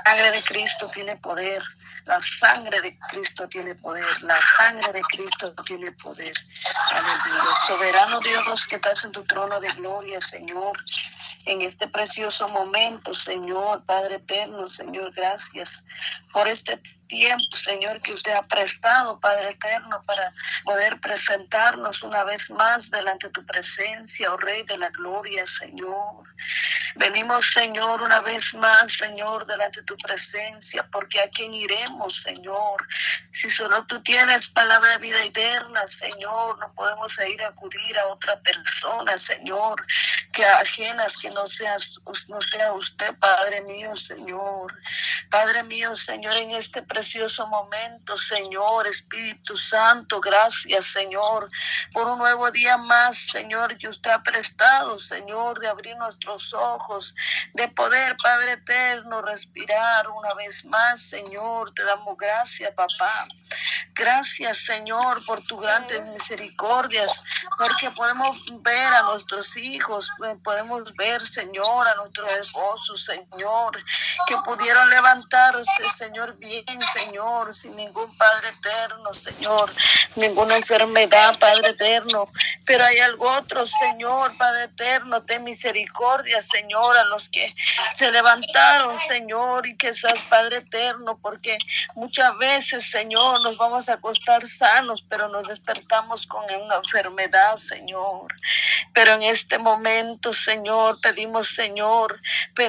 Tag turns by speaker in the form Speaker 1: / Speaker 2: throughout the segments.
Speaker 1: sangre de Cristo tiene poder. La sangre de Cristo tiene poder. La sangre de Cristo tiene poder. Aleluya. Soberano Dios que estás en tu trono de gloria, Señor. En este precioso momento, Señor, Padre eterno, Señor, gracias por este tiempo, Señor, que usted ha prestado, Padre eterno, para poder presentarnos una vez más delante de tu presencia, oh Rey de la Gloria, Señor. Venimos, Señor, una vez más, Señor, delante de tu presencia, porque a quién iremos, Señor. Si solo tú tienes palabra de vida eterna, Señor, no podemos ir a acudir a otra persona, Señor, que ajenas que no seas, no sea usted, Padre mío, Señor. Padre mío, Señor, en este precioso momento, Señor, Espíritu Santo, gracias, Señor, por un nuevo día más, Señor, que usted ha prestado, Señor, de abrir nuestros ojos, de poder, Padre eterno, respirar una vez más, Señor. Te damos gracias, papá. Gracias, Señor, por tu grandes misericordias, porque podemos ver a nuestros hijos, podemos ver, Señor, a nuestros esposos, Señor, que pudieron levantarse, Señor, bien, Señor, sin ningún Padre eterno, Señor, ninguna enfermedad, Padre eterno. Pero hay algo otro, Señor, Padre eterno, ten misericordia, Señor, a los que se levantaron, Señor, y que seas Padre eterno, porque muchas veces, Señor, nos vamos a acostar sanos, pero nos despertamos con una enfermedad, Señor. Pero en este momento, Señor, pedimos, Señor,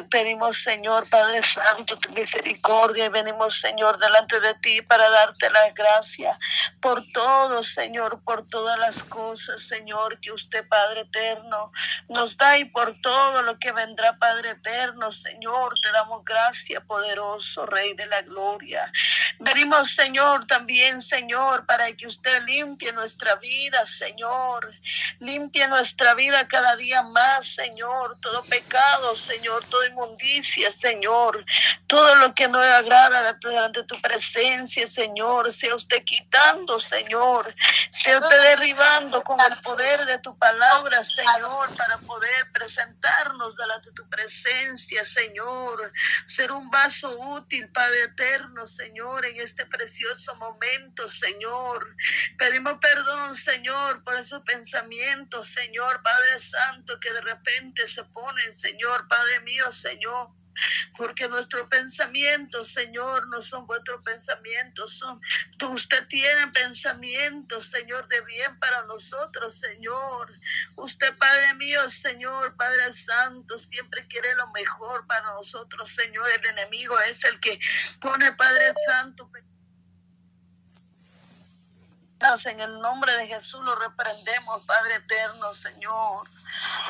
Speaker 1: pedimos, Señor, Padre Santo, tu misericordia, y venimos, Señor, delante de ti para darte la gracia por todo, Señor, por todas las cosas, Señor, que usted, Padre eterno, nos da y por todo lo que vendrá, Padre eterno, Señor, te damos gracia, poderoso Rey de la gloria. Venimos, Señor, también, Señor, para que usted limpie nuestra vida, Señor, limpie nuestra vida cada día más, Señor, todo pecado, Señor, toda inmundicia, Señor, todo lo que no agrada delante tu presencia, Señor, sea usted quitando, Señor, sea usted derribando con el poder de tu palabra, Señor, para poder presentarnos delante de tu presencia, Señor, ser un vaso útil, Padre eterno, Señor, en este precioso momento, Señor. Pedimos perdón, Señor, por esos pensamientos, Señor, Padre Santo, que de repente se ponen, Señor, Padre mío, Señor porque nuestros pensamientos, Señor, no son vuestros pensamientos, son, usted tiene pensamientos, Señor, de bien para nosotros, Señor. Usted, Padre mío, Señor, Padre Santo, siempre quiere lo mejor para nosotros, Señor. El enemigo es el que pone, Padre Santo, en el nombre de Jesús lo reprendemos, Padre eterno, Señor.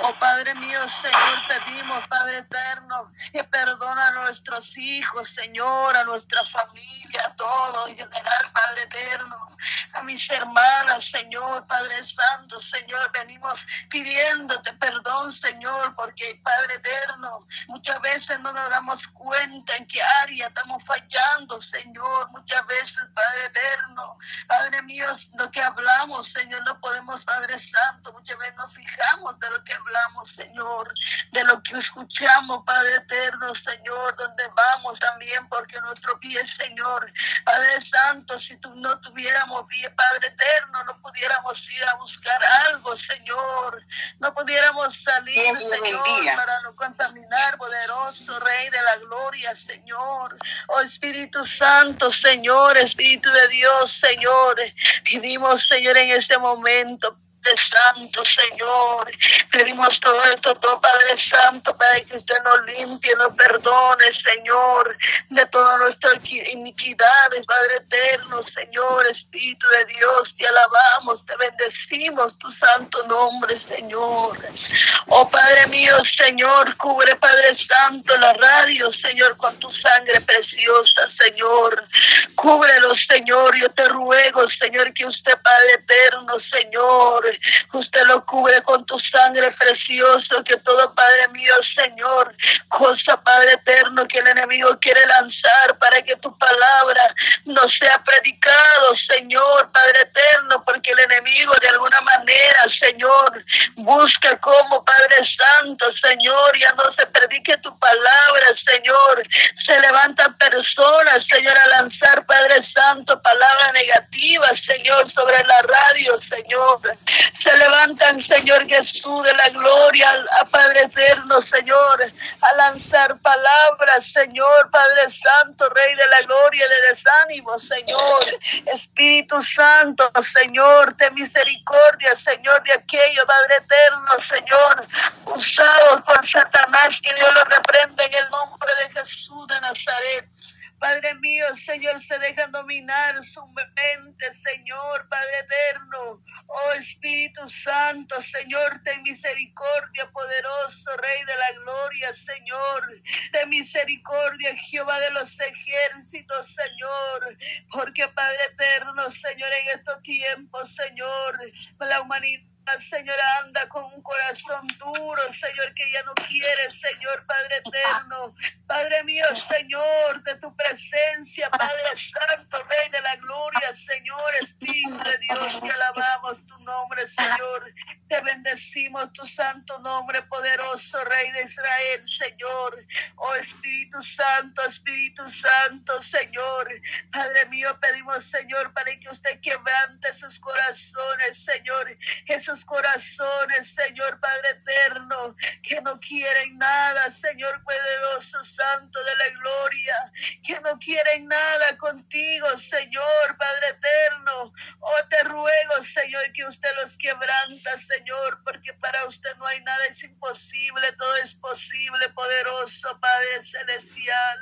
Speaker 1: Oh Padre mío, Señor, pedimos, Padre eterno, que perdona a nuestros hijos, Señor, a nuestra familia, a todo en general, Padre eterno, a mis hermanas, Señor, Padre Santo, Señor, venimos pidiéndote perdón, Señor, porque Padre eterno, muchas veces no nos damos cuenta en qué área estamos fallando, Señor, muchas veces, Padre eterno, Padre mío, lo que hablamos, Señor, no podemos, Padre Santo, muchas veces nos fijamos de lo que hablamos, Señor, de lo que escuchamos, Padre eterno, Señor, donde vamos también, porque nuestro pie, Señor, Padre Santo, si tú no tuviéramos pie, Padre eterno, no pudiéramos ir a buscar algo, Señor, no pudiéramos salir, Señor, para no contaminar, poderoso Rey de la gloria, Señor, oh Espíritu Santo, Señor, Espíritu de Dios, Señor, pedimos, Señor, en este momento, Santo, Señor. Pedimos todo esto, todo Padre Santo, para que usted nos limpie, nos perdone, Señor, de todas nuestras iniquidades, Padre eterno, Señor, Espíritu de Dios, te alabamos, te bendecimos tu santo nombre, Señor. Oh Padre mío, Señor, cubre, Padre Santo, la radio, Señor, con tu sangre preciosa, Señor. Cúbrelo, Señor, yo te ruego, Señor, que usted, Padre eterno, Señor, Usted lo cubre con tu sangre precioso, que todo, Padre mío, Señor, cosa, Padre eterno, que el enemigo quiere lanzar para que tu palabra no sea predicado, Señor, Padre eterno, porque el enemigo de alguna manera, Señor, busca como Padre Santo, Señor, ya no se predique tu palabra, Señor. Se levantan personas, Señor, a lanzar, Padre Santo, palabras negativas, Señor, sobre la radio, Señor. Señor Jesús, de la gloria a Padre eterno, Señor, a lanzar palabras, Señor, Padre Santo, Rey de la gloria, de desánimo, Señor. Espíritu Santo, Señor, de misericordia, Señor, de aquello, Padre eterno, Señor, usados por Satanás, que Dios lo reprenda en el nombre de Jesús de Nazaret. Padre mío, Señor, se dejan dominar su mente, Señor, Padre eterno. Oh Espíritu Santo, Señor, ten misericordia, poderoso Rey de la gloria, Señor. Ten misericordia, Jehová de los ejércitos, Señor. Porque Padre eterno, Señor, en estos tiempos, Señor, la humanidad Señor, anda con un corazón duro, Señor, que ya no quiere, Señor, Padre eterno. Padre mío, Señor, de tu presencia, Padre Santo, Rey de la gloria, Señor, Espíritu de Dios, te alabamos tu nombre, Señor. Te bendecimos tu santo nombre, poderoso Rey de Israel, Señor. Oh Espíritu Santo, Espíritu Santo, Señor. Padre mío, pedimos, Señor, para que usted quebrante sus corazones, Señor. Jesús corazones, Señor Padre eterno, que no quieren nada, Señor poderoso, Santo de la gloria, que no quieren nada contigo, Señor Padre eterno. Oh, te ruego, Señor, que usted los quebranta, Señor, porque para usted no hay nada, es imposible, todo es posible, poderoso Padre celestial.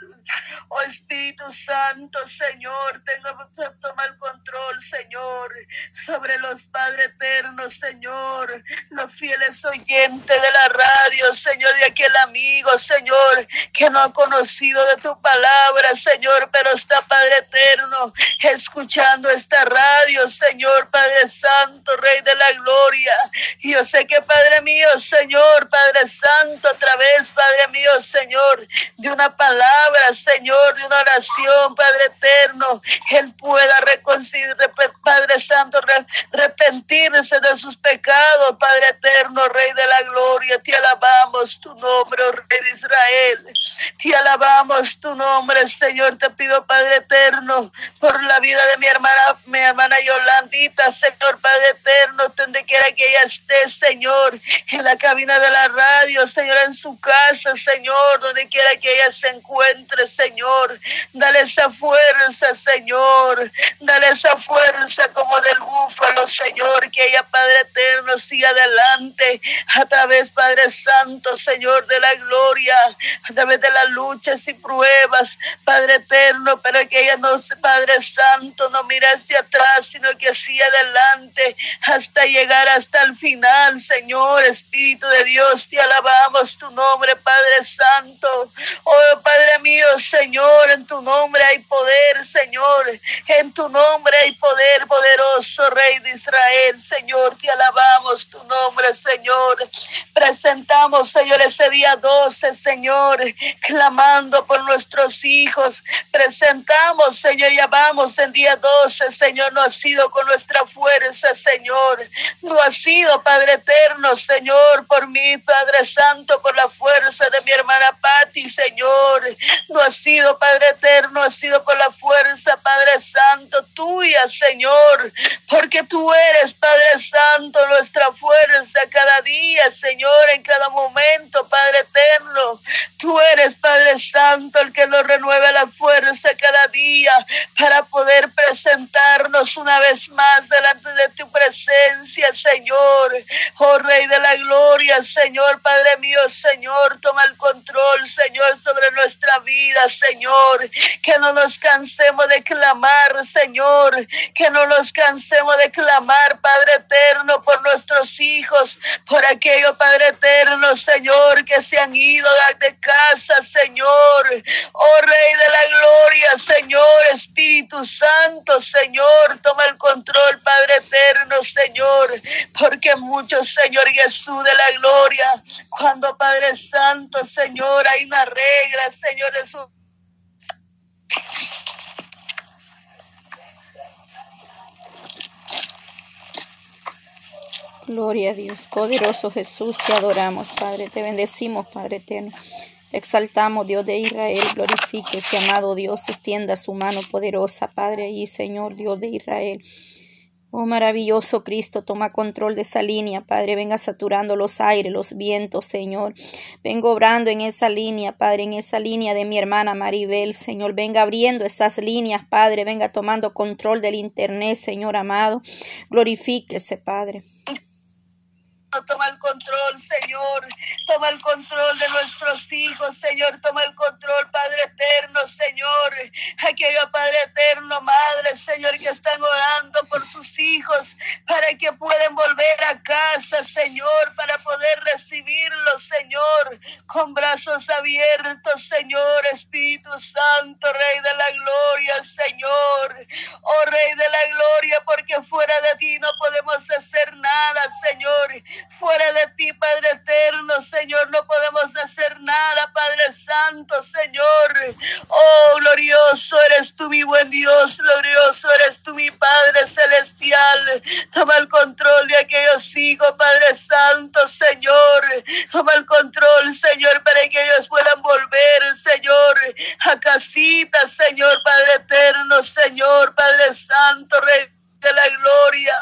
Speaker 1: Oh Espíritu Santo, Señor, tenga tomar control, Señor, sobre los Padre eternos, Señor Señor, los fieles oyentes de la radio, Señor, de aquel amigo, Señor, que no ha conocido de tu palabra, Señor, pero está Padre eterno, escuchando esta radio, Señor, Padre Santo, Rey de la Gloria. Yo sé que, Padre mío, Señor, Padre Santo, a través, Padre mío, Señor, de una palabra, Señor, de una oración, Padre eterno, Él pueda reconciliar, Padre Santo, arrepentirse de sus pecados Padre eterno, Rey de la gloria. Te alabamos tu nombre, oh Rey de Israel. Te alabamos tu nombre, Señor. Te pido, Padre eterno, por la vida de mi hermana, mi hermana Yolandita, Señor, Padre eterno, donde quiera que ella esté, Señor, en la cabina de la radio, Señor, en su casa, Señor, donde quiera que ella se encuentre, Señor. Dale esa fuerza, Señor. Dale esa fuerza como del búfalo, Señor, que ella, Padre eterno, eterno siga adelante a través, Padre Santo, Señor de la gloria, a través de las luchas y pruebas, Padre eterno, pero que ella no, Padre Santo, no mire hacia atrás, sino que siga adelante hasta llegar hasta el final, Señor, Espíritu de Dios, te alabamos tu nombre, Padre Santo. Oh, Padre mío, Señor, en tu nombre hay poder, Señor, en tu nombre hay poder poderoso, Rey de Israel, Señor, te alabamos alabamos tu nombre, Señor. Presentamos, Señor, ese día 12, Señor, clamando por nuestros hijos. Presentamos, Señor, y amamos el día 12, Señor, no ha sido con nuestra fuerza, Señor. No ha sido, Padre eterno, Señor, por mí, Padre Santo, por la fuerza de mi hermana Patti, Señor. No ha sido, Padre eterno, ha sido por la fuerza, Padre Santo, tuya, Señor. Porque tú eres, Padre Santo, nuestra fuerza cada día, Señor, en cada momento, Padre eterno. Tú eres, Padre Santo, el que nos renueve la fuerza cada día para poder presentarnos una vez más delante de tu presencia, Señor. Oh Rey de la Gloria, Señor, Padre mío, Señor, toma el control, Señor, sobre nuestra vida, Señor. Que no nos cansemos de clamar, Señor. Que no nos cansemos de clamar, Padre eterno, por nuestros hijos, por aquello, Padre eterno, Señor, que se han ido de casa, Señor. Oh Rey de la Gloria Señor, Espíritu Santo, Señor, toma el control, Padre eterno, Señor, porque muchos, Señor Jesús de la gloria, cuando Padre Santo, Señor, hay una regla, Señor Jesús.
Speaker 2: Gloria a Dios, poderoso Jesús, te adoramos, Padre, te bendecimos, Padre eterno. Te exaltamos, Dios de Israel, glorifique ese amado Dios, extienda su mano poderosa, Padre, y Señor, Dios de Israel. Oh maravilloso Cristo, toma control de esa línea, Padre. Venga saturando los aires, los vientos, Señor. Vengo obrando en esa línea, Padre, en esa línea de mi hermana Maribel, Señor. Venga abriendo esas líneas, Padre. Venga tomando control del Internet, Señor amado. Glorifíquese, Padre.
Speaker 1: Toma el control, Señor. Toma el control de nuestros hijos, Señor. Toma el control, Padre eterno, Señor. Aquello, Padre eterno, Madre, Señor, que están orando por sus hijos para que puedan volver a casa, Señor, para poder recibirlos, Señor, con brazos abiertos, Señor, Espíritu Santo, Rey de la Gloria, Señor. Oh Rey de la Gloria, porque fuera de ti no podemos hacer nada, Señor. Fuera de ti, Padre eterno, Señor, no podemos hacer nada, Padre Santo, Señor. Oh, glorioso eres tú, mi buen Dios, glorioso eres tú, mi Padre celestial. Toma el control de aquellos hijos, Padre Santo, Señor. Toma el control, Señor, para que ellos puedan volver, Señor, a casita, Señor, Padre eterno, Señor, Padre Santo, Rey de la gloria,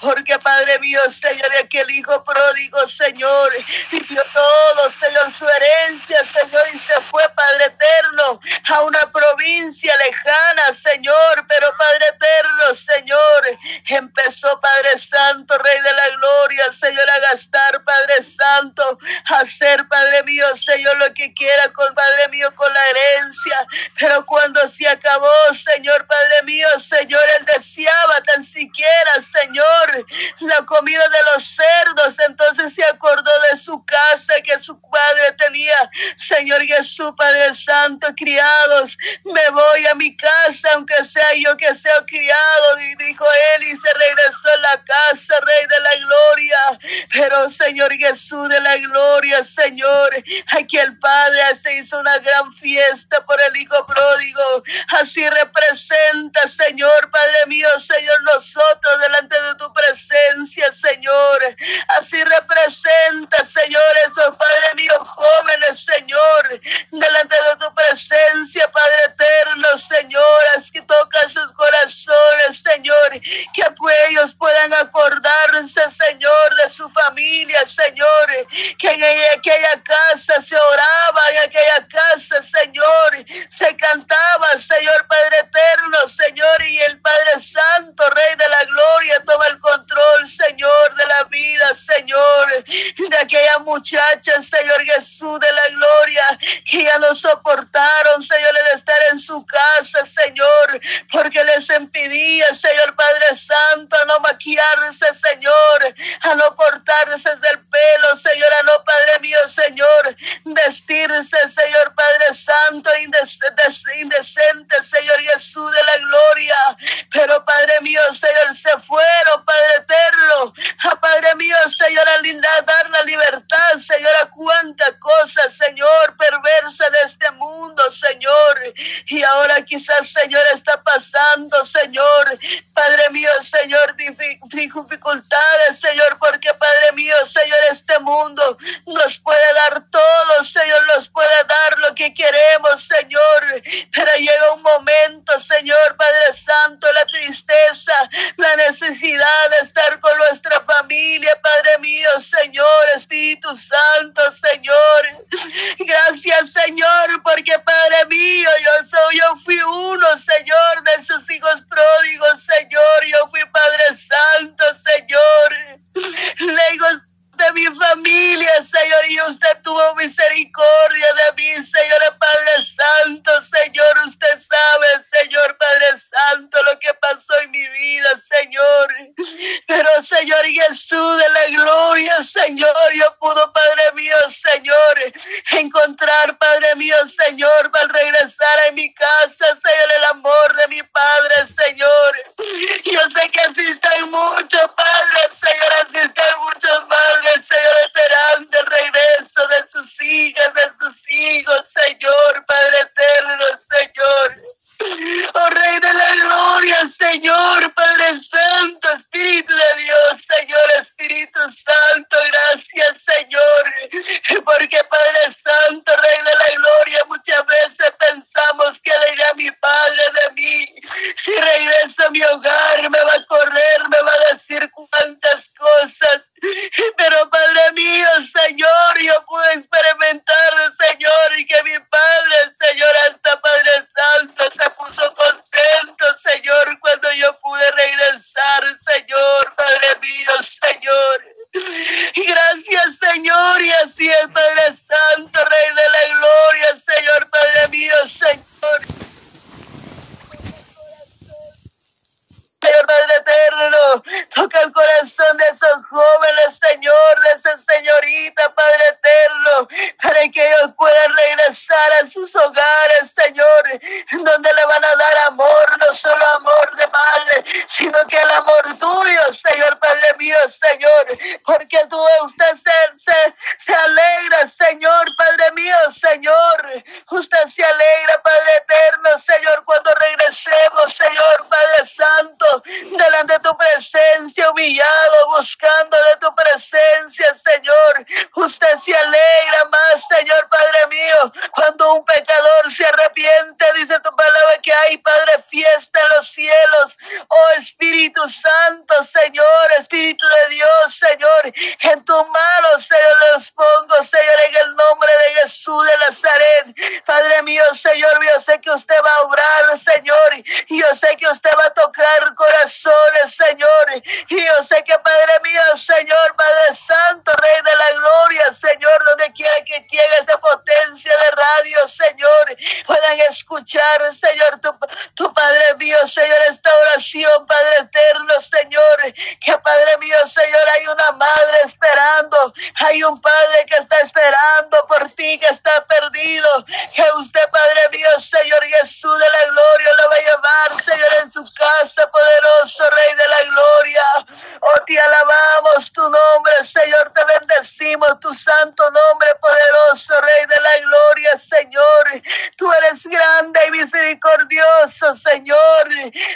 Speaker 1: porque Padre mío, Señor, aquel Hijo pródigo, Señor, dio todo, Señor, su herencia, Señor, y se fue, Padre eterno, a una provincia lejana, Señor, pero Padre eterno, Señor, empezó, Padre Santo, Rey de la gloria, Señor, a gastar, Padre Santo, a hacer, Padre mío, Señor, lo que quiera con Padre mío, con la herencia, pero cuando se acabó, Señor, Padre mío, Señor, él deseaba siquiera, Señor, la comida de los cerdos. Entonces se acordó de su casa que su padre tenía. Señor Jesús, Padre Santo, criados, me voy a mi casa, aunque sea yo que sea criado. Y dijo él y se regresó a la casa, Rey de la Gloria. Pero Señor Jesús de la Gloria, Señor, aquí el Padre se hizo una gran fiesta por el Hijo pródigo. Así representa, Señor, Padre mío, Señor, nosotros delante de tu presencia, Señor. Así representa, Señor, esos Padre mío jóvenes, Señor, delante de tu presencia, Padre eterno, Señor. Así toca sus corazones, Señor, que pues ellos puedan acordarse, Señor, de su familia, Señor, que en aquella casa se oraba, en aquella casa, Señor, se cantaba, Señor Padre eterno, Señor, y el Padre Santo, Rey de la Gloria, toma el control, Señor, de la vida, Señor, de aquella muchacha, Señor Jesús de la Gloria, que ya no soportaron, Señor, de estar en su casa, Señor, porque les impedía, Señor Padre Santo, a no maquillarse, Señor, a no cortarse del pelo, Señor, a no, Padre mío, Señor, vestirse, Señor Padre Santo, indecente, Señor Jesús de la Gloria, pero Padre Nazaret. Padre mío, Señor, yo sé que usted va a obrar, Señor, yo sé que usted va a tocar corazones, Señor. Yo sé que, Padre mío, Señor, Padre Santo, Rey de la Gloria, Señor, donde quiera que llegue esa potencia de radio, Señor, puedan escuchar, Señor, tu, tu Padre mío, Señor, esta oración, Padre eterno, Señor, que Padre mío, Señor, hay una madre esperando, hay un Padre que está esperando por ti, que está perdido, que usted, Padre mío, Señor Jesús de la Gloria, lo va a llevar, Señor, en su casa, poderoso Rey de la gloria. Oh, te alabamos tu nombre, Señor, te bendecimos tu santo nombre, poderoso Rey de la gloria, Señor. Tú eres grande y misericordioso, Señor.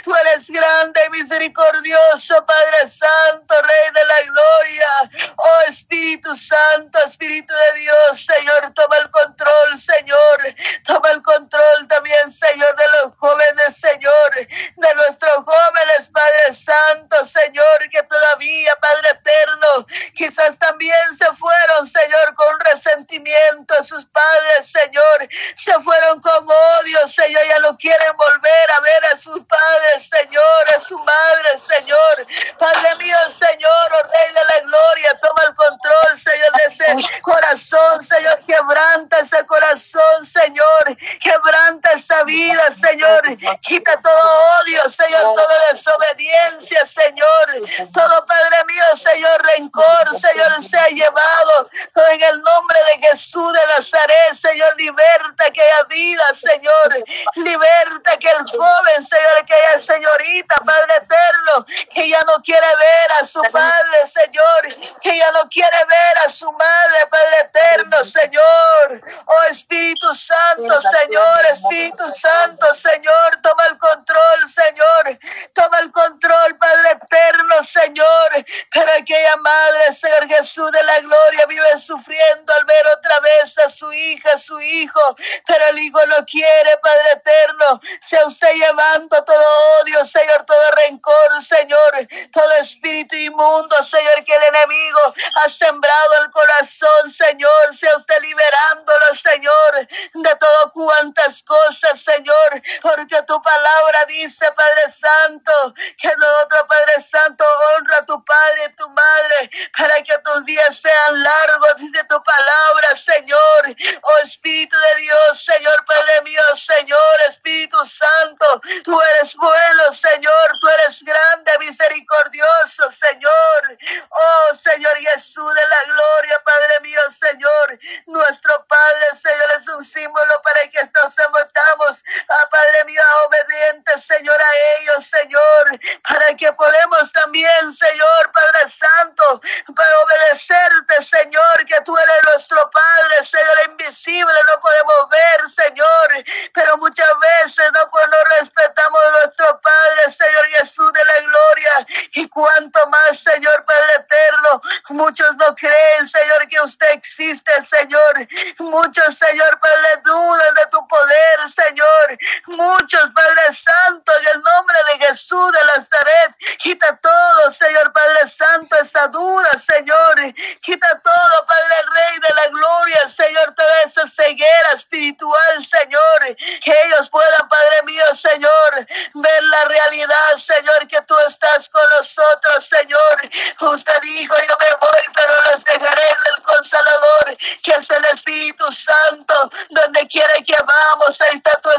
Speaker 1: Tú eres grande y misericordioso, Padre Santo, Rey de la gloria. Oh, Espíritu Santo, Espíritu de Dios, Señor, toma el control, Señor. Toma el control también, Señor, de los jóvenes, Señor, de nuestros jóvenes, Padre Santo, Señor, que todavía, Padre Eterno, quizás también se fueron, Señor, con resentimiento a sus padres, Señor, se fueron con odio, Señor, ya no quieren volver a ver a sus padres, Señor, a su madre, Señor. Padre mío, Señor, oh Rey de la Gloria, toma el control, Señor, de ese corazón, Señor, quebranta ese corazón, Señor, quebranta esa vida, Señor, quita todo odio, Señor, toda desobediencia, Señor, todo Padre mío, Señor, rencor, Señor, se ha llevado. En el nombre de Jesús de Nazaret, Señor, liberta que haya vida, Señor, liberta que el joven, Señor, que haya señorita, Padre eterno, que ya no quiere ver a su padre, Señor, que ya no quiere ver a su madre, Padre eterno, Señor, oh Espíritu Santo, Señor, Espíritu Santo, Señor, toma el control, Señor, toma el control, Padre eterno, Señor, pero aquella madre, Señor Jesús de la gloria, vive sufriendo al ver otra vez a su hija, a su hijo, pero el hijo no quiere, Padre eterno, sea usted llevando todo odio, Señor, todo rencor, Señor, todo espíritu inmundo, Señor, que el enemigo ha sembrado el corazón, Señor, sea usted liberándolo, Señor, de todo cuantas cosas, Señor, porque tu palabra dice, Padre Santo, que nosotros, Padre Santo, honra a tu Padre y tu Madre, para que tus días sean largos, dice tu palabra, Señor, oh Espíritu de Dios, Señor, Padre mío, Señor, Espíritu Santo, tú eres bueno, Señor, tú eres grande, misericordioso, Señor, oh Señor Jesús de la gloria, Padre mío, Señor, nuestro Padre, Señor, es un símbolo para que nos sometamos, a Padre mío, obedientes, Señor, a ellos, Señor, para que podamos también, Señor, Padre Santo, para obedecerte, Señor, que tú eres nuestro Padre, Señor, invisible, no podemos ver, Señor, pero muchas veces no, pues, no respetamos a nuestro Padre, Señor Jesús de la gloria, y cuanto más, Señor, Padre eterno, muchos no creen, Señor, que usted existe, Señor, muchos, Señor, Padre, dudan de tu poder, Señor, muchos, Padre Santo, en el nombre de Jesús de Nazaret, quita todo, Señor, Padre Santo, esa duda, Señor, quita todo, Padre Rey de la gloria, Señor, toda esa ceguera espiritual, Señor, que ellos puedan, Padre mío, Señor, ver la realidad, Señor, que tú estás con nosotros, Señor. Usted dijo, yo me voy, pero los dejaré del Consolador, que es el Espíritu Santo, donde quiera que vamos, ahí está tu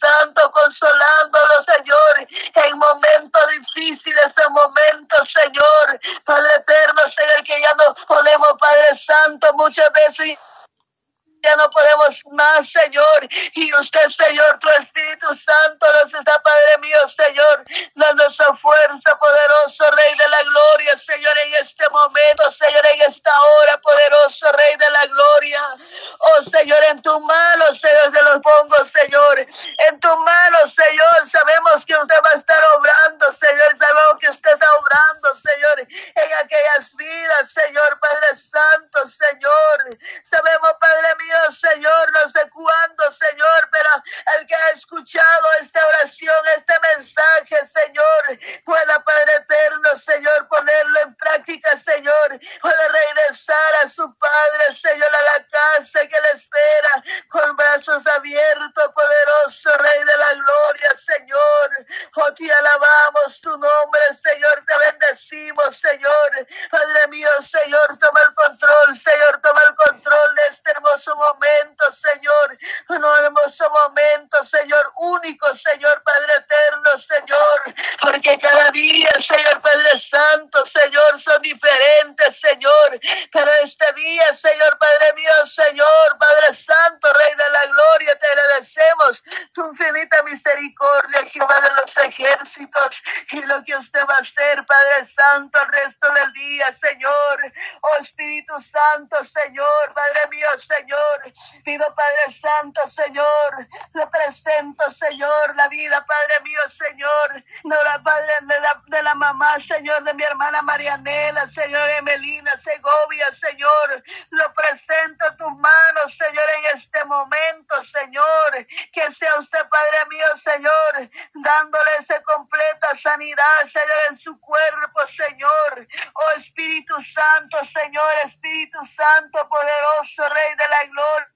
Speaker 1: Santo, consolándolo, Señor, en momentos difíciles, en momentos, Señor, Padre eterno, Señor, que ya no podemos, Padre Santo, muchas veces ya no podemos más, Señor. Y usted, Señor, tu Espíritu Santo nos está, Padre mío, Señor, dando esa fuerza, poderoso Rey de la Gloria, Señor, en este momento, Señor, en esta hora, poderoso Rey de la Gloria. Oh, Señor, en tu mano, Señor, te los pongo, Señor. En tu mano, Señor, sabemos que usted va a estar obrando, Señor. Sabemos que usted está obrando, Señor, en aquellas vidas, Señor, Padre Santo, Señor. Sabemos, Padre mío, Señor, no sé cuándo, Señor, pero el que ha escuchado esta ejércitos, y lo que usted va a hacer, Padre Santo, el resto del día, Señor. Oh Espíritu Santo, Señor, Padre mío, Señor. Pido, Padre Santo, Señor, le presento, Señor, la vida, Padre mío, Señor, no la Padre de la, de la mamá, Señor, de mi hermana Marianela, Señor, Emelina, Segovia, Señor, lo presento a tus manos, Señor, en este momento, Señor, que sea usted, Padre mío, Señor, dándole esa completa sanidad, Señor, en su cuerpo, Señor. Oh Espíritu Santo, Señor, Espíritu Santo, poderoso Rey de la Gloria.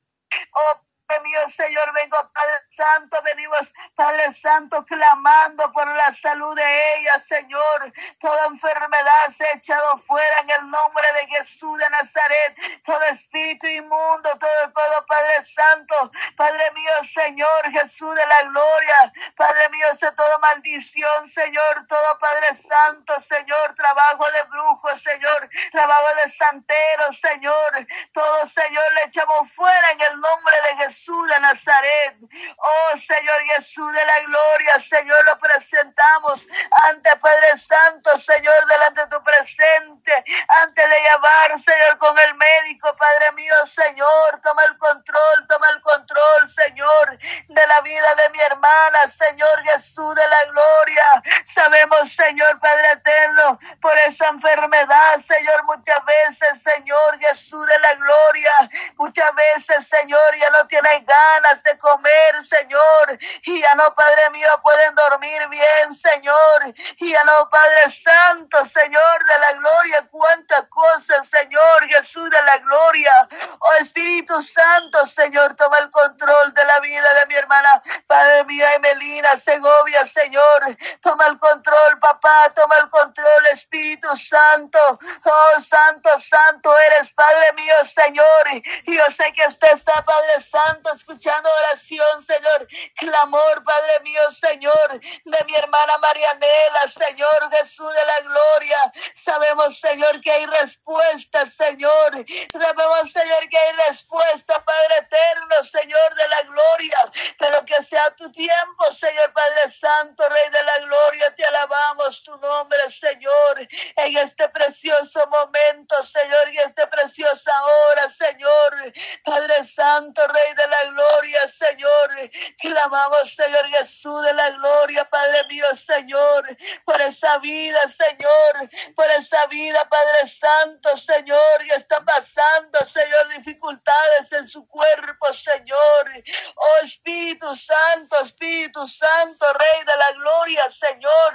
Speaker 1: Oh mío, Señor, vengo, Padre Santo, venimos, Padre Santo, clamando por la salud de ella, Señor. Toda enfermedad se ha echado fuera en el nombre de Jesús de Nazaret. Todo espíritu inmundo, todo pueblo, Padre Santo, Padre mío, Señor, Jesús de la gloria. Padre mío, se toda maldición, Señor, todo Padre Santo, Señor, trabajo de brujos, Señor, trabajo de santeros, Señor. Todo, Señor, le echamos fuera en el nombre de Jesús Jesús Nazaret. Oh Señor Jesús de la gloria, Señor, lo presentamos ante Padre Santo, Señor, delante de tu presente, antes de llevar, Señor, con el médico, Padre mío, Señor, toma el control, toma el control, Señor, de la vida de mi hermana, Señor Jesús de la gloria. Sabemos, Señor Padre eterno, por esa enfermedad, Señor, muchas veces, Señor Jesús de la gloria, muchas veces, Señor, ya no tiene ganas de comer, Señor. Y ya no, Padre mío, pueden dormir bien, Señor. Y ya no, Padre Santo, Señor de la gloria, cuántas cosas, Señor Jesús de la gloria. Oh Espíritu Santo, Señor, toma el control de la vida de mi hermana, Padre mío, Emelina, Segovia, Señor. Toma el control, papá, toma el control, Espíritu Santo. Oh, Santo, Santo eres, Padre mío, Señor. Y yo sé que usted está, Padre Santo escuchando oración, Señor. Clamor, Padre mío, Señor, de mi hermana Marianela, Señor Jesús de la gloria. Sabemos, Señor, que hay respuesta, Señor. Sabemos, Señor, que hay respuesta, Padre eterno, Señor de la gloria. Pero que sea tu tiempo, Señor Padre Santo, Rey de la gloria. Te alabamos tu nombre, Señor, en este precioso momento, Señor, y esta preciosa hora, Señor. Padre Santo, Rey de la gloria, Señor. Clamamos, Señor Jesús de la gloria, Padre mío, Señor, por esa vida, Señor, por esa vida, Padre Santo, Señor, que está pasando, Señor, dificultades en su cuerpo, Señor. Oh Espíritu Santo, Espíritu Santo, Rey de la gloria, Señor.